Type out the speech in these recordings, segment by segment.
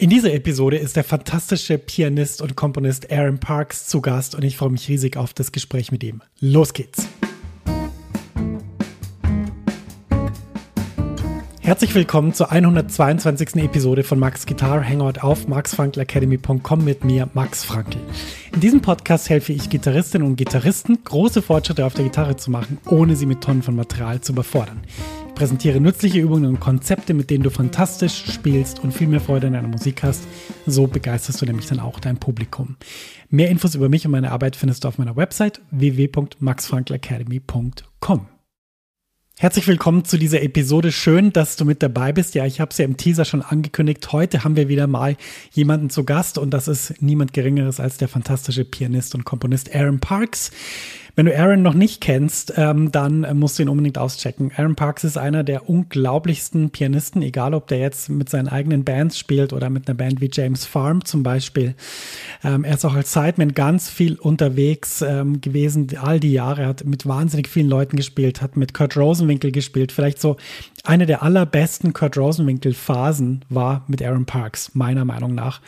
In dieser Episode ist der fantastische Pianist und Komponist Aaron Parks zu Gast und ich freue mich riesig auf das Gespräch mit ihm. Los geht's! Herzlich willkommen zur 122. Episode von Max Guitar Hangout auf maxfrankelacademy.com mit mir, Max Frankl. In diesem Podcast helfe ich Gitarristinnen und Gitarristen, große Fortschritte auf der Gitarre zu machen, ohne sie mit Tonnen von Material zu überfordern präsentiere nützliche Übungen und Konzepte, mit denen du fantastisch spielst und viel mehr Freude in deiner Musik hast. So begeisterst du nämlich dann auch dein Publikum. Mehr Infos über mich und meine Arbeit findest du auf meiner Website www.maxfrankelacademy.com. Herzlich willkommen zu dieser Episode. Schön, dass du mit dabei bist. Ja, ich habe es ja im Teaser schon angekündigt. Heute haben wir wieder mal jemanden zu Gast und das ist niemand Geringeres als der fantastische Pianist und Komponist Aaron Parks. Wenn du Aaron noch nicht kennst, ähm, dann äh, musst du ihn unbedingt auschecken. Aaron Parks ist einer der unglaublichsten Pianisten, egal ob der jetzt mit seinen eigenen Bands spielt oder mit einer Band wie James Farm zum Beispiel. Ähm, er ist auch als Sideman ganz viel unterwegs ähm, gewesen, all die Jahre. Er hat mit wahnsinnig vielen Leuten gespielt, hat mit Kurt Rosenwinkel gespielt. Vielleicht so eine der allerbesten Kurt Rosenwinkel-Phasen war mit Aaron Parks, meiner Meinung nach.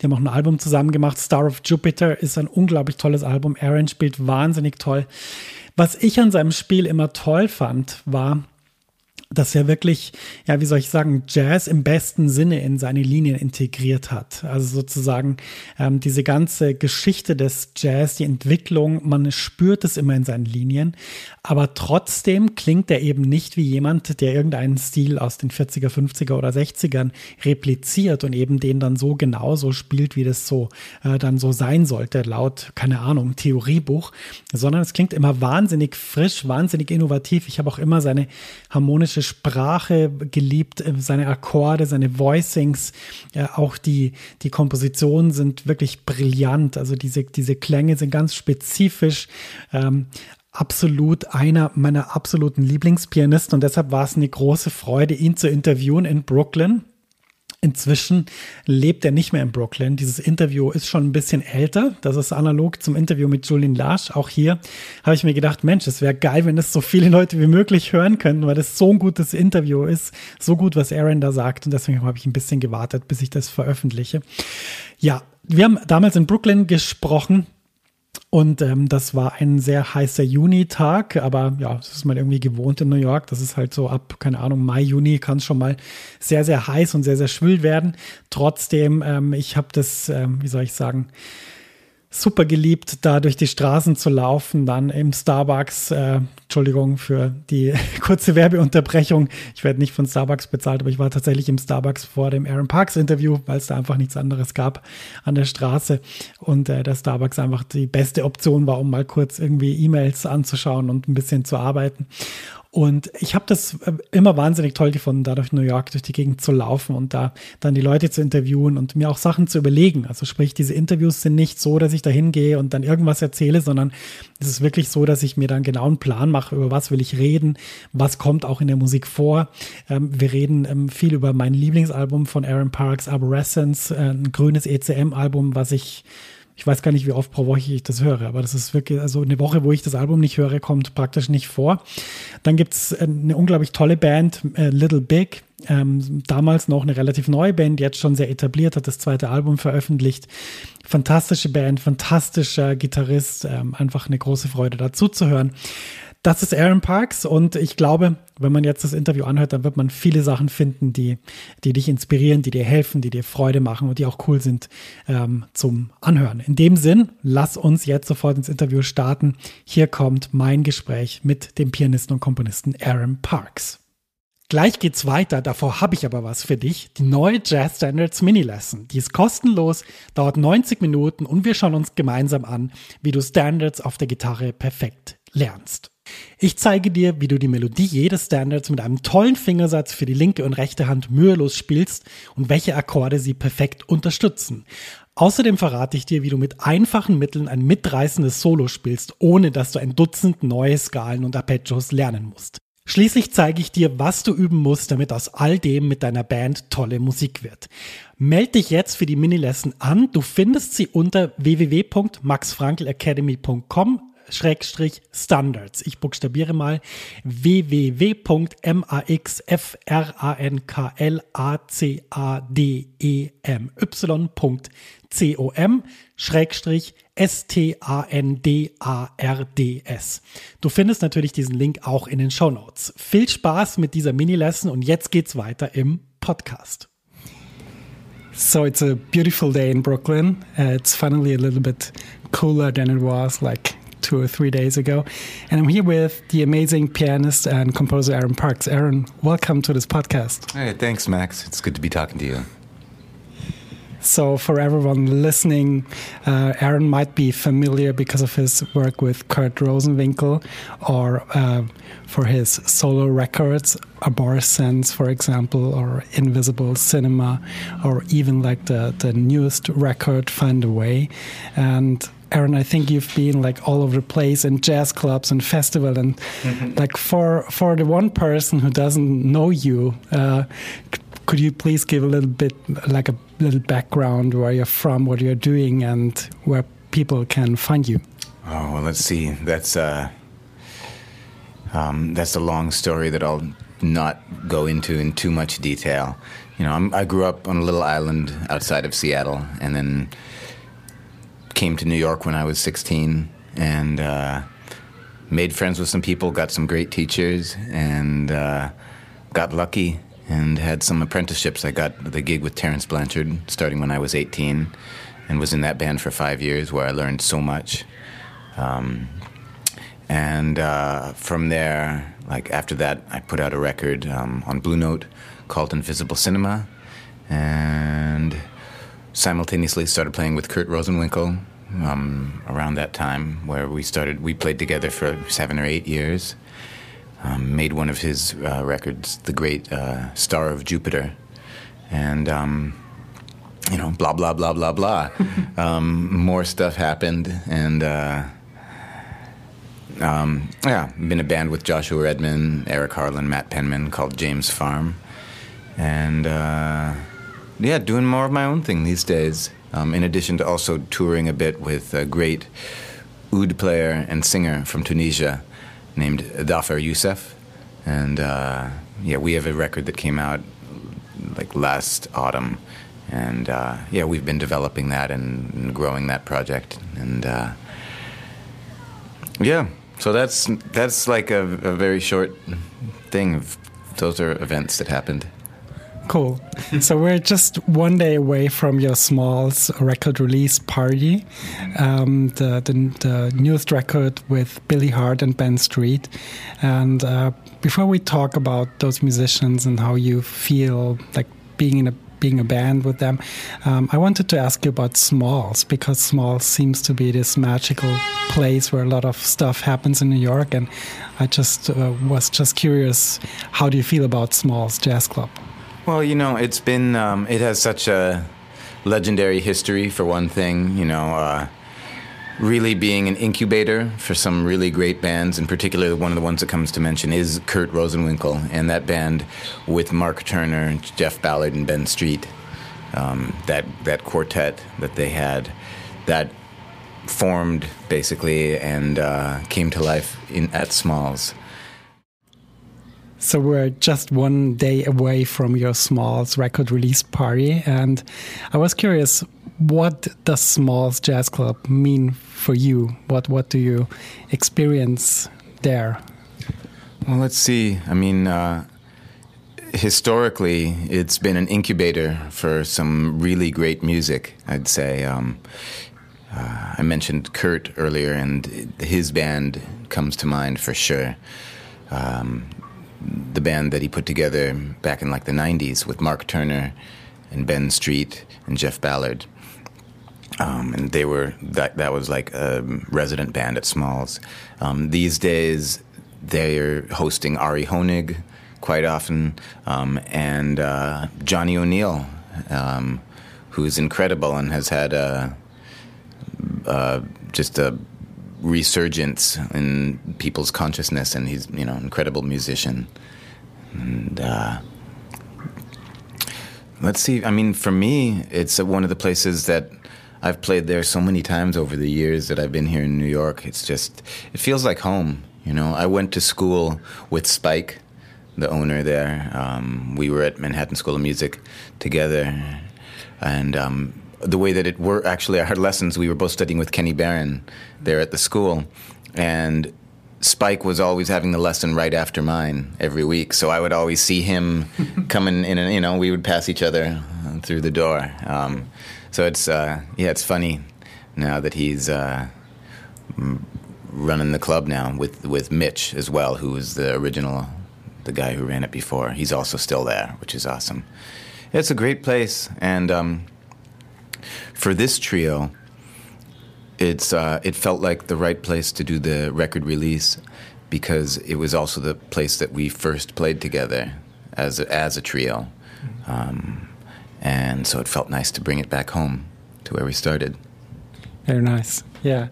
Die haben auch ein Album zusammen gemacht. Star of Jupiter ist ein unglaublich tolles Album. Aaron spielt wahnsinnig toll. Was ich an seinem Spiel immer toll fand, war, dass er wirklich, ja, wie soll ich sagen, Jazz im besten Sinne in seine Linien integriert hat. Also sozusagen ähm, diese ganze Geschichte des Jazz, die Entwicklung, man spürt es immer in seinen Linien, aber trotzdem klingt er eben nicht wie jemand, der irgendeinen Stil aus den 40er, 50er oder 60ern repliziert und eben den dann so genauso spielt, wie das so äh, dann so sein sollte, laut, keine Ahnung, Theoriebuch, sondern es klingt immer wahnsinnig frisch, wahnsinnig innovativ. Ich habe auch immer seine harmonische deutsche Sprache geliebt, äh, seine Akkorde, seine Voicings, äh, auch die, die Kompositionen sind wirklich brillant. Also diese, diese Klänge sind ganz spezifisch. Ähm, absolut einer meiner absoluten Lieblingspianisten und deshalb war es eine große Freude, ihn zu interviewen in Brooklyn. Inzwischen lebt er nicht mehr in Brooklyn. Dieses Interview ist schon ein bisschen älter. Das ist analog zum Interview mit Julian Lasch. Auch hier habe ich mir gedacht, Mensch, es wäre geil, wenn das so viele Leute wie möglich hören könnten, weil das so ein gutes Interview ist. So gut, was Aaron da sagt. Und deswegen habe ich ein bisschen gewartet, bis ich das veröffentliche. Ja, wir haben damals in Brooklyn gesprochen und ähm, das war ein sehr heißer Junitag, aber ja, das ist man irgendwie gewohnt in New York. Das ist halt so ab, keine Ahnung, Mai, Juni kann es schon mal sehr, sehr heiß und sehr, sehr schwül werden. Trotzdem, ähm, ich habe das, ähm, wie soll ich sagen, super geliebt, da durch die Straßen zu laufen, dann im Starbucks, äh, Entschuldigung für die kurze Werbeunterbrechung. Ich werde nicht von Starbucks bezahlt, aber ich war tatsächlich im Starbucks vor dem Aaron Parks Interview, weil es da einfach nichts anderes gab an der Straße und äh, der Starbucks einfach die beste Option war, um mal kurz irgendwie E-Mails anzuschauen und ein bisschen zu arbeiten. Und ich habe das äh, immer wahnsinnig toll gefunden, da durch New York durch die Gegend zu laufen und da dann die Leute zu interviewen und mir auch Sachen zu überlegen. Also sprich, diese Interviews sind nicht so, dass ich da hingehe und dann irgendwas erzähle, sondern es ist wirklich so, dass ich mir dann genau einen Plan mache, über was will ich reden, was kommt auch in der Musik vor. Ähm, wir reden ähm, viel über mein Lieblingsalbum von Aaron Parks, Arborescence, äh, ein grünes ECM-Album, was ich ich weiß gar nicht, wie oft pro Woche ich das höre, aber das ist wirklich, also eine Woche, wo ich das Album nicht höre, kommt praktisch nicht vor. Dann gibt's äh, eine unglaublich tolle Band, äh, Little Big, ähm, damals noch eine relativ neue Band, jetzt schon sehr etabliert, hat das zweite Album veröffentlicht. Fantastische Band, fantastischer Gitarrist, ähm, einfach eine große Freude dazu zu hören. Das ist Aaron Parks und ich glaube, wenn man jetzt das Interview anhört, dann wird man viele Sachen finden, die, die dich inspirieren, die dir helfen, die dir Freude machen und die auch cool sind ähm, zum Anhören. In dem Sinn, lass uns jetzt sofort ins Interview starten. Hier kommt mein Gespräch mit dem Pianisten und Komponisten Aaron Parks. Gleich geht's weiter, davor habe ich aber was für dich. Die neue Jazz Standards Mini Lesson. Die ist kostenlos, dauert 90 Minuten und wir schauen uns gemeinsam an, wie du Standards auf der Gitarre perfekt lernst. Ich zeige dir, wie du die Melodie jedes Standards mit einem tollen Fingersatz für die linke und rechte Hand mühelos spielst und welche Akkorde sie perfekt unterstützen. Außerdem verrate ich dir, wie du mit einfachen Mitteln ein mitreißendes Solo spielst, ohne dass du ein Dutzend neue Skalen und Arpeggios lernen musst. Schließlich zeige ich dir, was du üben musst, damit aus all dem mit deiner Band tolle Musik wird. Meld dich jetzt für die Mini-Lesson an. Du findest sie unter www.maxfrankelacademy.com www.maxfrankenstein.com-standards. Ich buchstabiere mal www.maxfrankenstein.com Schrägstrich S-T-A-N-D-A-R-D-S. Du findest natürlich diesen Link auch in den Show Notes. Viel Spaß mit dieser Mini-Lesson und jetzt geht's weiter im Podcast. So it's a beautiful day in Brooklyn. Uh, it's finally a little bit cooler than it was like two or three days ago. And I'm here with the amazing pianist and composer Aaron Parks. Aaron, welcome to this podcast. Hey, thanks, Max. It's good to be talking to you. So, for everyone listening, uh, Aaron might be familiar because of his work with Kurt Rosenwinkel or uh, for his solo records, Arborescence, for example, or Invisible Cinema, or even like the, the newest record, Find a Way. And Aaron, I think you've been like all over the place in jazz clubs and festival, and mm-hmm. like for for the one person who doesn't know you, uh, could you please give a little bit, like a little background, where you're from, what you're doing, and where people can find you? Oh, well, let's see. That's uh, um, that's a long story that I'll not go into in too much detail. You know, I'm, i grew up on a little island outside of Seattle, and then came to New York when I was 16, and uh, made friends with some people, got some great teachers, and uh, got lucky and had some apprenticeships. I got the gig with Terence Blanchard starting when I was 18 and was in that band for five years where I learned so much. Um, and uh, from there, like after that, I put out a record um, on Blue Note called Invisible Cinema and simultaneously started playing with Kurt Rosenwinkel um, around that time where we started, we played together for seven or eight years um, made one of his uh, records, the great uh, Star of Jupiter, and um, you know, blah blah blah blah blah. um, more stuff happened, and uh, um, yeah, been a band with Joshua Redman, Eric Harland, Matt Penman called James Farm, and uh, yeah, doing more of my own thing these days. Um, in addition to also touring a bit with a great oud player and singer from Tunisia named Dhafer Youssef, and uh, yeah, we have a record that came out like last autumn, and uh, yeah, we've been developing that and, growing that project, and uh, yeah, so that's that's like a, a very short thing. Those are events that happened. Cool. so we're just one day away from your Smalls record release party, um, the, the, the newest record with Billy Hart and Ben Street. And uh, before we talk about those musicians and how you feel like being in a being a band with them. Um, I wanted to ask you about Smalls because Smalls seems to be this magical place where a lot of stuff happens in New York, and I just uh, was just curious, how do you feel about Smalls Jazz Club? Well, you know, it's been, um, it has such a legendary history, for one thing, you know, uh, really being an incubator for some really great bands. and particularly one of the ones that comes to mention is Kurt Rosenwinkel and that band with Mark Turner, Jeff Ballard, and Ben Street. Um, that that quartet that they had, that formed basically and uh, came to life in at Smalls. So we're just one day away from your Smalls record release party, and I was curious, what does Smalls Jazz Club mean for you? What what do you experience there? Well, let's see. I mean, uh, historically, it's been an incubator for some really great music. I'd say. Um, uh, I mentioned Kurt earlier, and his band comes to mind for sure. Um, the band that he put together back in like the 90s with Mark Turner and Ben Street and Jeff Ballard. Um, and they were that that was like a resident band at Smalls. Um, these days, they're hosting Ari Hoenig quite often, um, and uh, Johnny O'Neal, um, who's incredible and has had a, uh, just a resurgence in people's consciousness, and he's you know incredible musician. And uh, let's see. I mean, for me, it's one of the places that I've played there so many times over the years that I've been here in New York. It's just, it feels like home. You know, I went to school with Spike, the owner there. Um, we were at Manhattan School of Music together, and um, the way that it worked, actually, our lessons, we were both studying with Kenny Barron there at the school, and Spike was always having the lesson right after mine every week, so I would always see him coming in, and you know, we would pass each other through the door. Um, so it's uh, yeah, it's funny now that he's uh, running the club now with with Mitch as well, who was the original, the guy who ran it before. He's also still there, which is awesome. It's a great place, and um, for this trio, it's uh, it felt like the right place to do the record release because it was also the place that we first played together as a, as a trio. Um, and so it felt nice to bring it back home to where we started. Very nice, yeah.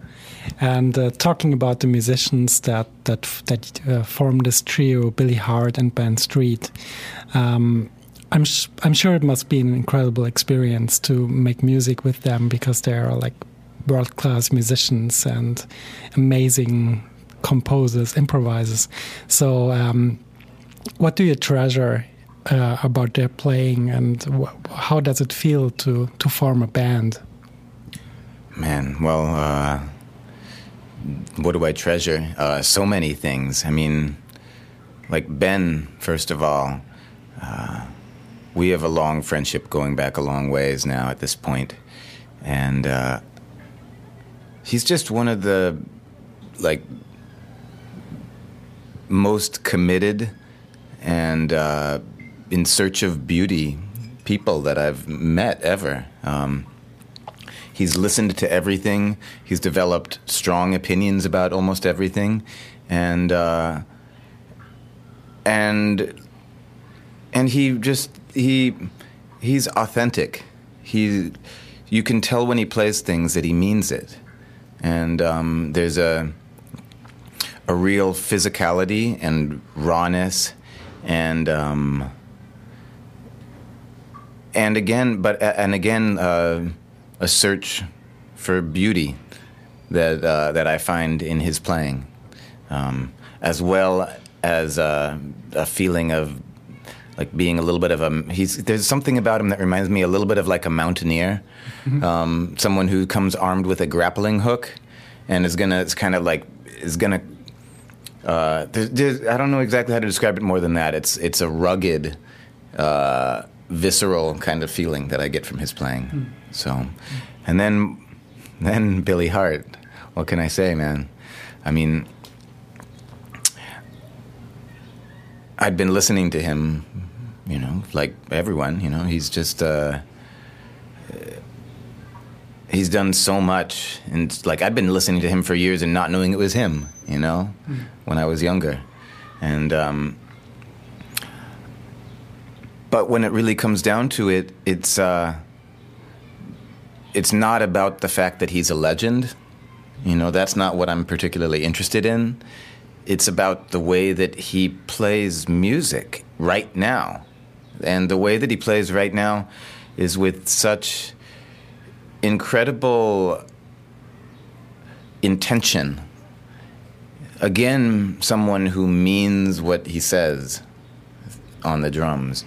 And uh, talking about the musicians that that that uh, formed this trio, Billy Hart and Ben Street, um, I'm I'm sure it must be an incredible experience to make music with them because they are like world class musicians and amazing composers, improvisers. So, um, what do you treasure uh, about their playing, and how does it feel to to form a band? Man, well, uh, what do I treasure? Uh, so many things. I mean, like Ben, first of all, uh, we have a long friendship going back a long ways now at this point, and uh, he's just one of the like most committed and uh, in search of beauty people that I've met ever. Um, he's listened to everything. He's developed strong opinions about almost everything, and uh, and and he just he he's authentic. He you can tell when he plays things that he means it, and um, there's a a real physicality and rawness and um, and again, but and again, uh, a search for beauty that uh, that I find in his playing, um, as well as uh, a feeling of like being a little bit of a he's there's something about him that reminds me a little bit of like a mountaineer, mm-hmm. um, someone who comes armed with a grappling hook, and is gonna it's kind of like is gonna. Uh, there's, there's, I don't know exactly how to describe it more than that. It's it's a rugged, uh, visceral kind of feeling that I get from his playing. Mm. So, and then then Billy Hart. What can I say, man? I mean, I'd been listening to him, you know, like everyone. You know, he's just. Uh, he's done so much and like i'd been listening to him for years and not knowing it was him you know mm. when i was younger and um, but when it really comes down to it, it's uh, it's not about the fact that he's a legend. You know, that's not what I'm particularly interested in. It's about the way that he plays music right now. And the way that he plays right now is with such incredible intention. Again, someone who means what he says on the drums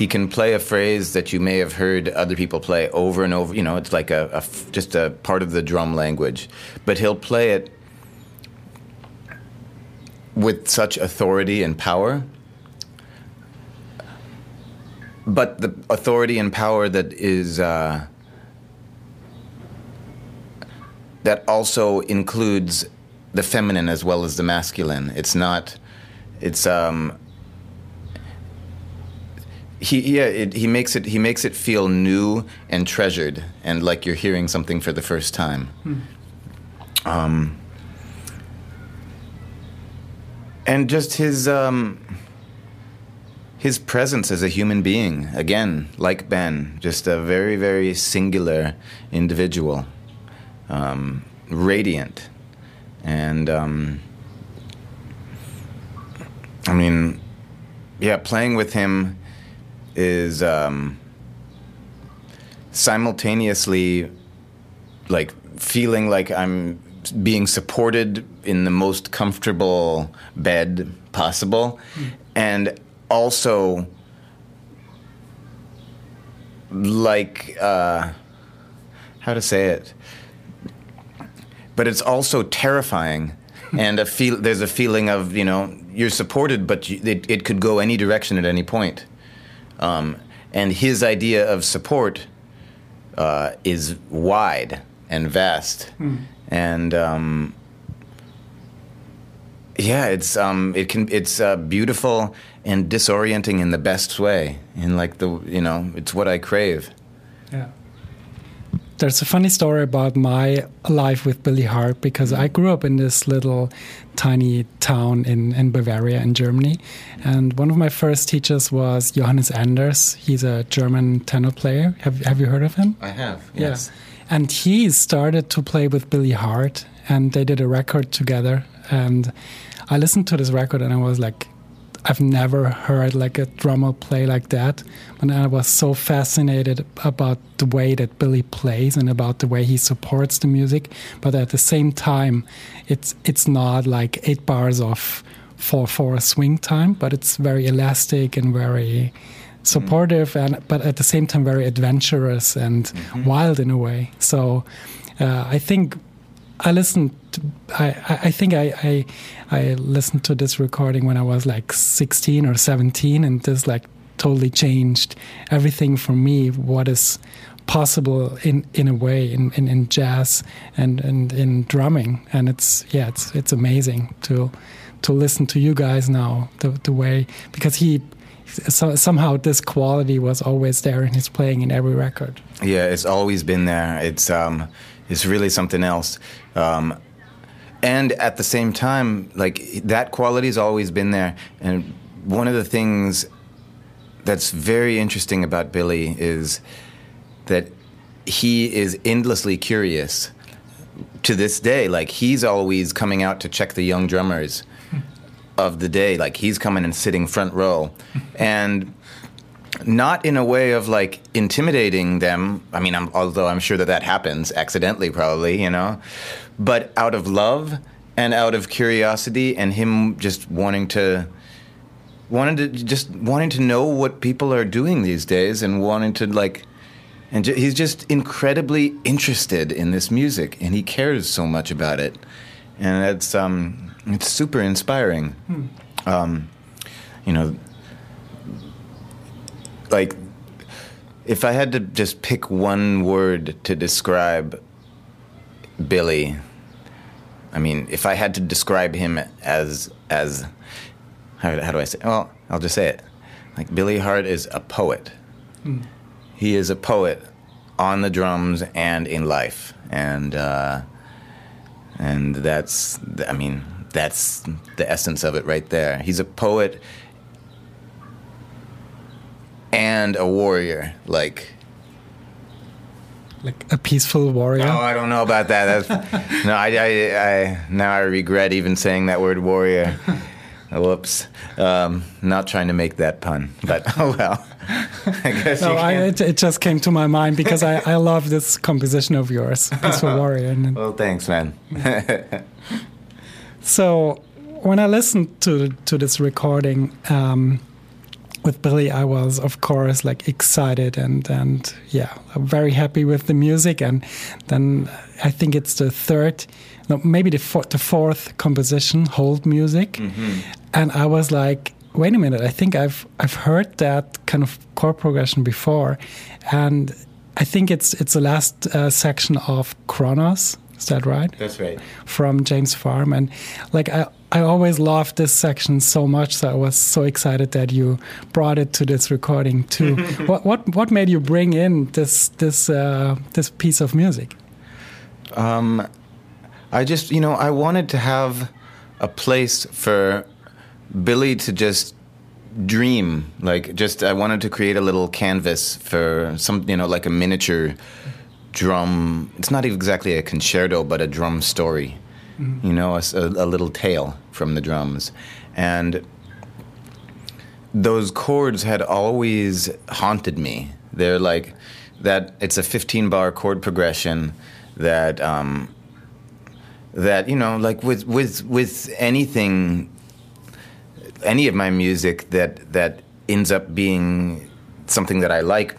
he can play a phrase that you may have heard other people play over and over. You know, it's like a, a just a part of the drum language, but he'll play it with such authority and power. But the authority and power that is uh, that also includes the feminine as well as the masculine. It's not. It's um, he yeah it, he makes it he makes it feel new and treasured and like you're hearing something for the first time. Hmm. Um, and just his um, his presence as a human being again like Ben just a very very singular individual um, radiant. And um, I mean yeah playing with him is um, simultaneously like feeling like I'm being supported in the most comfortable bed possible, and also like uh, how to say it. But it's also terrifying, and a feel. There's a feeling of you know you're supported, but you, it, it could go any direction at any point. Um, and his idea of support uh, is wide and vast, and um, yeah, it's um, it can it's uh, beautiful and disorienting in the best way. In like the you know, it's what I crave. Yeah. There's a funny story about my life with Billy Hart because I grew up in this little tiny town in, in Bavaria in Germany. And one of my first teachers was Johannes Enders. He's a German tenor player. Have, have you heard of him? I have Yes. And he started to play with Billy Hart and they did a record together. And I listened to this record and I was like, I've never heard like a drummer play like that. And I was so fascinated about the way that Billy plays and about the way he supports the music. But at the same time, it's it's not like eight bars of four four swing time, but it's very elastic and very supportive and but at the same time very adventurous and wild in a way. So uh, I think I listened. I I think I, I I listened to this recording when I was like 16 or 17, and this like totally changed everything for me. What is possible in in a way in, in, in jazz and, and in drumming, and it's yeah, it's it's amazing to to listen to you guys now the the way because he. So, somehow this quality was always there in his playing in every record. Yeah, it's always been there. It's um, it's really something else. Um, and at the same time, like that quality's always been there. And one of the things that's very interesting about Billy is that he is endlessly curious to this day. Like he's always coming out to check the young drummers of the day. Like he's coming and sitting front row, and not in a way of like intimidating them. I mean, I'm, although I'm sure that that happens accidentally, probably, you know, but out of love and out of curiosity, and him just wanting to. Wanting to just wanting to know what people are doing these days, and wanting to like, and ju- he's just incredibly interested in this music, and he cares so much about it, and it's um, it's super inspiring. Um, you know, like if I had to just pick one word to describe Billy, I mean, if I had to describe him as as how, how do I say? Well, I'll just say it. Like Billy Hart is a poet. He is a poet on the drums and in life, and uh, and that's I mean that's the essence of it right there. He's a poet and a warrior. Like, Like a peaceful warrior. oh, I don't know about that. That's, no, I, I, I, now I regret even saying that word warrior. Whoops. Um, not trying to make that pun, but oh well. I guess No, I, it, it just came to my mind because I, I love this composition of yours, Peaceful Warrior. Well, thanks, man. so when I listened to to this recording um, with Billy, I was of course like excited and and yeah, very happy with the music. And then I think it's the third, no, maybe the fourth, the fourth composition, hold music, and I was like. Wait a minute! I think I've I've heard that kind of chord progression before, and I think it's it's the last uh, section of Chronos. Is that right? That's right. from James Farm, and like I, I always loved this section so much, so I was so excited that you brought it to this recording too. what what what made you bring in this this uh, this piece of music? Um, I just, you know, I wanted to have a place for Billy to just dream. Like, just, I wanted to create a little canvas for some, you know, like a miniature drum. It's not exactly a concerto, but a drum story. You know—a little tale from the drums. And those chords had always haunted me. They're like that. It's a 15 bar chord progression that um, that you know, like with with with anything, any of my music that that ends up being something that I like.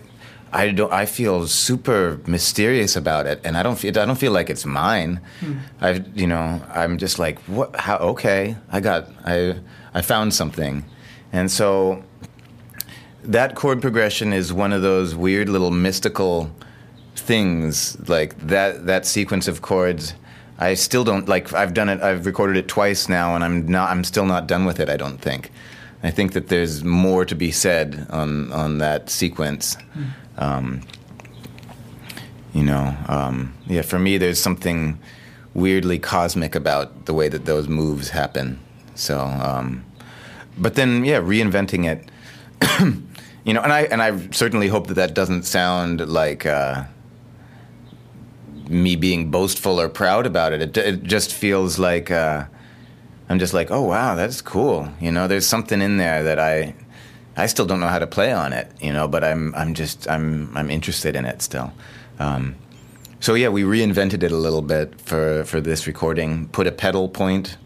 I don't. I feel super mysterious about it, and I don't feel. I don't feel like it's mine. Mm. I, you know, I'm just like, what? How? Okay, I got. I, I found something, and so that chord progression is one of those weird little mystical things. Like that. That sequence of chords. I still don't like. I've done it. I've recorded it twice now, and I'm not. I'm still not done with it. I don't think. I think that there's more to be said on on that sequence. Mm. Um, you know, um, yeah. For me, there's something weirdly cosmic about the way that those moves happen. So, um, but then, yeah, reinventing it. you know, and I and I certainly hope that that doesn't sound like. Uh, me being boastful or proud about it. It, it just feels like uh, I'm just like, oh wow, that's cool. You know, there's something in there that I I still don't know how to play on it. You know, but I'm I'm just I'm I'm interested in it still. Um, so yeah, we reinvented it a little bit for for this recording. Put a pedal point.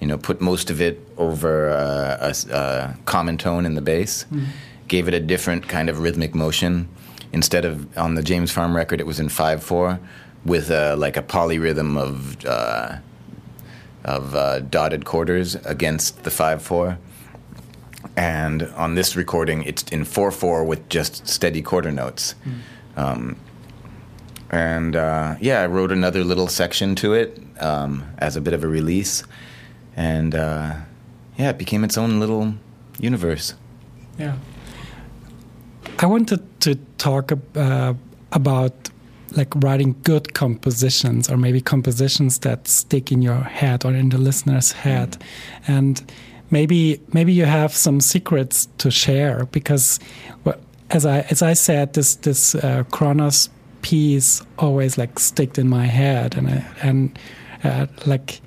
You know, put most of it over uh, a, a, common tone in the bass. Mm. Gave it a different kind of rhythmic motion. Instead of on the James Farm record, it was in five four with a, like a polyrhythm of uh, of uh, dotted quarters against the 5 4. And on this recording, it's in 4 4 with just steady quarter notes. Mm. Um, and uh, yeah, I wrote another little section to it um, as a bit of a release. And uh, yeah, it became its own little universe. Yeah. I wanted to talk uh, about like writing good compositions or maybe compositions that stick in your head or in the listener's head mm. and maybe maybe you have some secrets to share because well, as i as i said this this uh, chronos piece always like sticked in my head and I, and uh, like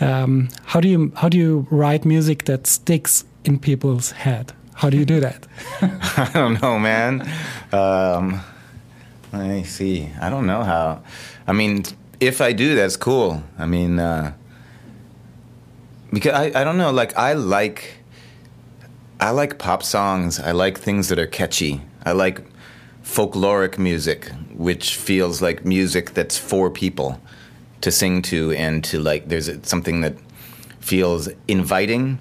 um, how do you how do you write music that sticks in people's head how do you do that i don't know man um, let me see. I don't know how. I mean, if I do, that's cool. I mean, uh, because I, I don't know. Like I like I like pop songs. I like things that are catchy. I like folkloric music, which feels like music that's for people to sing to and to like. There's something that feels inviting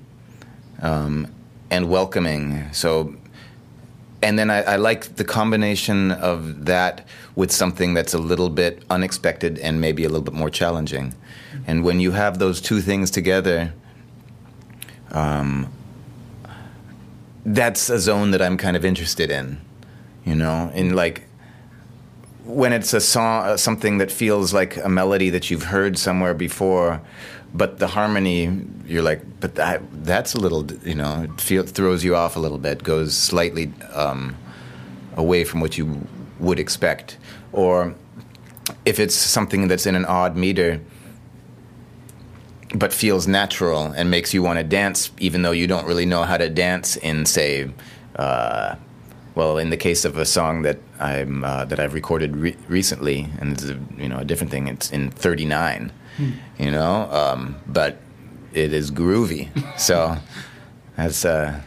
um, and welcoming. So and then I, I, like the combination of that with something that's a little bit unexpected and maybe a little bit more challenging. And when you have those two things together, um, that's a zone that I'm kind of interested in. You know, in like when it's a song, uh, something that feels like a melody that you've heard somewhere before, but the harmony you're like but that that's a little you know it feel, throws you off a little bit goes slightly um, away from what you would expect or if it's something that's in an odd meter but feels natural and makes you want to dance even though you don't really know how to dance in say uh, well in the case of a song that I'm uh, that I've recorded re- recently and it's a, you know a different thing it's in 39 Hmm. you know. Um, but it is groovy, so that's uh,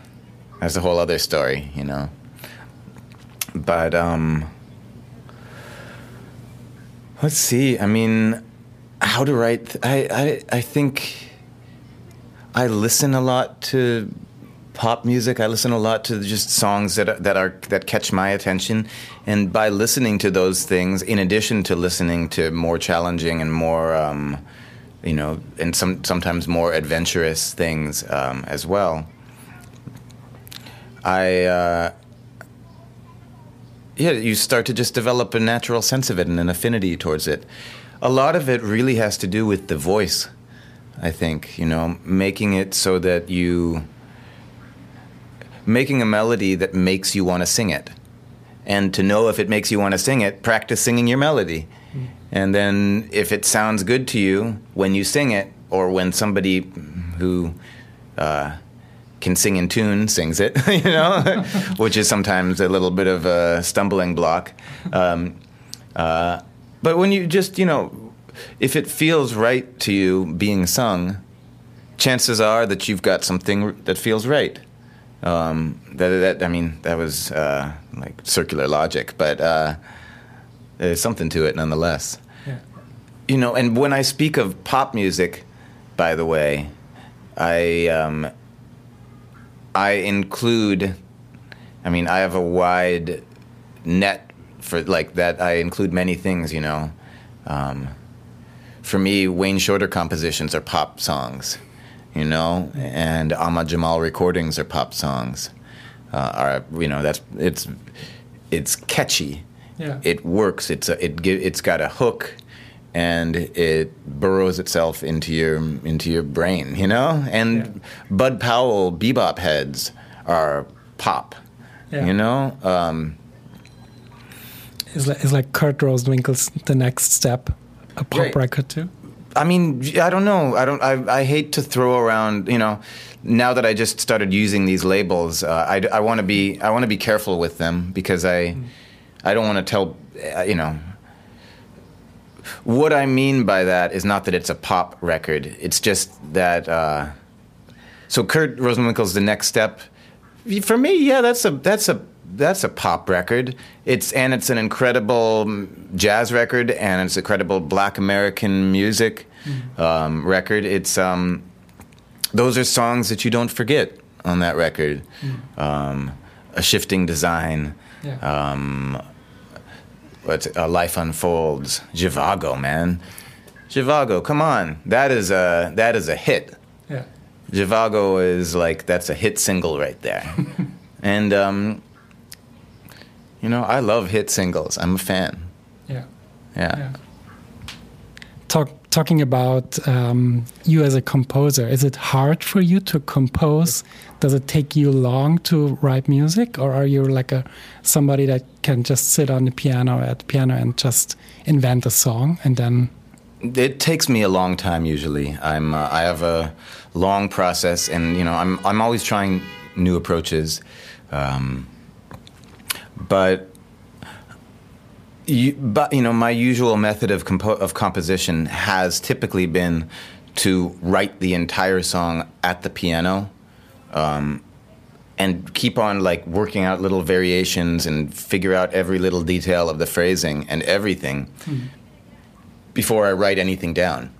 that's a whole other story, you know. But um, let's see. I mean, how to write? I I I think I listen a lot to pop music. I listen a lot to just songs that that are that catch my attention, and by listening to those things, in addition to listening to more challenging and more, um, you know, and some sometimes more adventurous things um, as well, I. Uh, yeah, you start to just develop a natural sense of it and an affinity towards it. A lot of it really has to do with the voice. I think you know, making it so that you making a melody that makes you want to sing it. And to know if it makes you want to sing it, practice singing your melody. Mm. And then if it sounds good to you when you sing it, or when somebody who uh, can sing in tune sings it, you know, which is sometimes a little bit of a stumbling block. Um, uh, but when you just, you know, if it feels right to you being sung, chances are that you've got something that feels right. Um, that, that I mean, that was uh, like circular logic, but uh, there's something to it nonetheless. Yeah. You know, and when I speak of pop music, by the way, I um, I include. I mean, I have a wide net for like that. I include many things. You know, um, for me, Wayne Shorter compositions are pop songs. You know, and Ahmad Jamal recordings are pop songs. Uh, are you know that's it's it's catchy. Yeah. It works. It's a, it it's got a hook and it burrows itself into your into your brain, you know. And yeah. Bud Powell bebop heads are pop, yeah. you know. Um, is like, is like Kurt Rosenwinkel's the next step, a pop right. record too. I mean, I don't know. I don't. I, I hate to throw around. You know, now that I just started using these labels, uh, I, I want to be I want to be careful with them because I mm. I don't want to tell. Uh, you know, what I mean by that is not that it's a pop record. It's just that. Uh, so Kurt Rosenwinkel's the next step. For me, yeah, that's a that's a that's a pop record. It's and it's an incredible jazz record, and it's incredible Black American music mm-hmm. um, record. It's um, those are songs that you don't forget on that record. Mm-hmm. Um, a shifting design. Yeah. Um, uh, life unfolds. Zhivago, man. Zhivago, come on. That is a that is a hit. Yeah. Zhivago is like that's a hit single right there. and um, you know, I love hit singles. I'm a fan. Yeah. Yeah. yeah. Talk, talking about um, you as a composer, is it hard for you to compose? Does it take you long to write music, or are you like a somebody that can just sit on the piano at the piano and just invent a song and then? It takes me a long time usually. I'm uh, I have a long process, and you know I'm I'm always trying new approaches, um, but you, but you know, my usual method of compo- of composition has typically been to write the entire song at the piano, um, and keep on like working out little variations and figure out every little detail of the phrasing and everything mm-hmm. before I write anything down.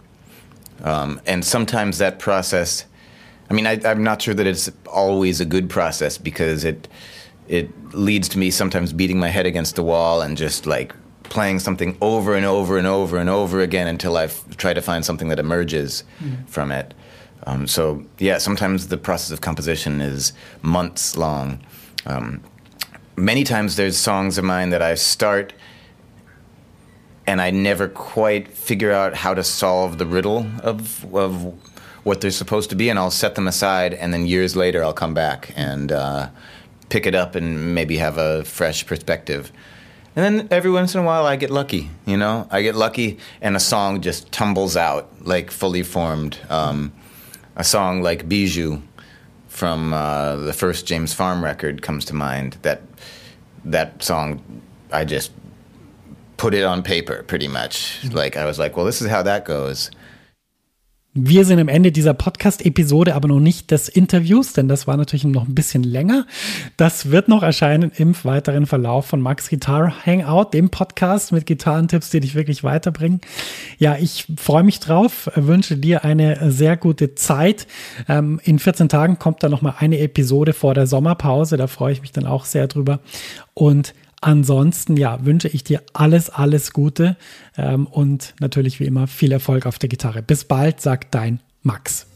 Um, and sometimes that process, I mean, I, I'm not sure that it's always a good process because it it leads to me sometimes beating my head against the wall and just like playing something over and over and over and over again until I try to find something that emerges mm. from it. Um, so yeah, sometimes the process of composition is months long. Um, many times there's songs of mine that I start and I never quite figure out how to solve the riddle of of what they're supposed to be, and I'll set them aside, and then years later I'll come back and. Uh, pick it up and maybe have a fresh perspective. And then every once in a while, I get lucky. You know, I get lucky, and a song just tumbles out like fully formed. Um, a song like "Bijou" from uh, the first James Farm record comes to mind. That that song, I just put it on paper pretty much. Mm-hmm. Like I was like, well, this is how that goes. Wir sind am Ende dieser Podcast-Episode, aber noch nicht des Interviews, denn das war natürlich noch ein bisschen länger. Das wird noch erscheinen im weiteren Verlauf von Max Guitar Hangout, dem Podcast mit Gitarrentipps, die dich wirklich weiterbringen. Ja, ich freue mich drauf, wünsche dir eine sehr gute Zeit. Ähm, in 14 Tagen kommt dann noch mal eine Episode vor der Sommerpause, da freue ich mich dann auch sehr drüber. Und Ansonsten, ja, wünsche ich dir alles, alles Gute ähm, und natürlich wie immer viel Erfolg auf der Gitarre. Bis bald, sagt dein Max.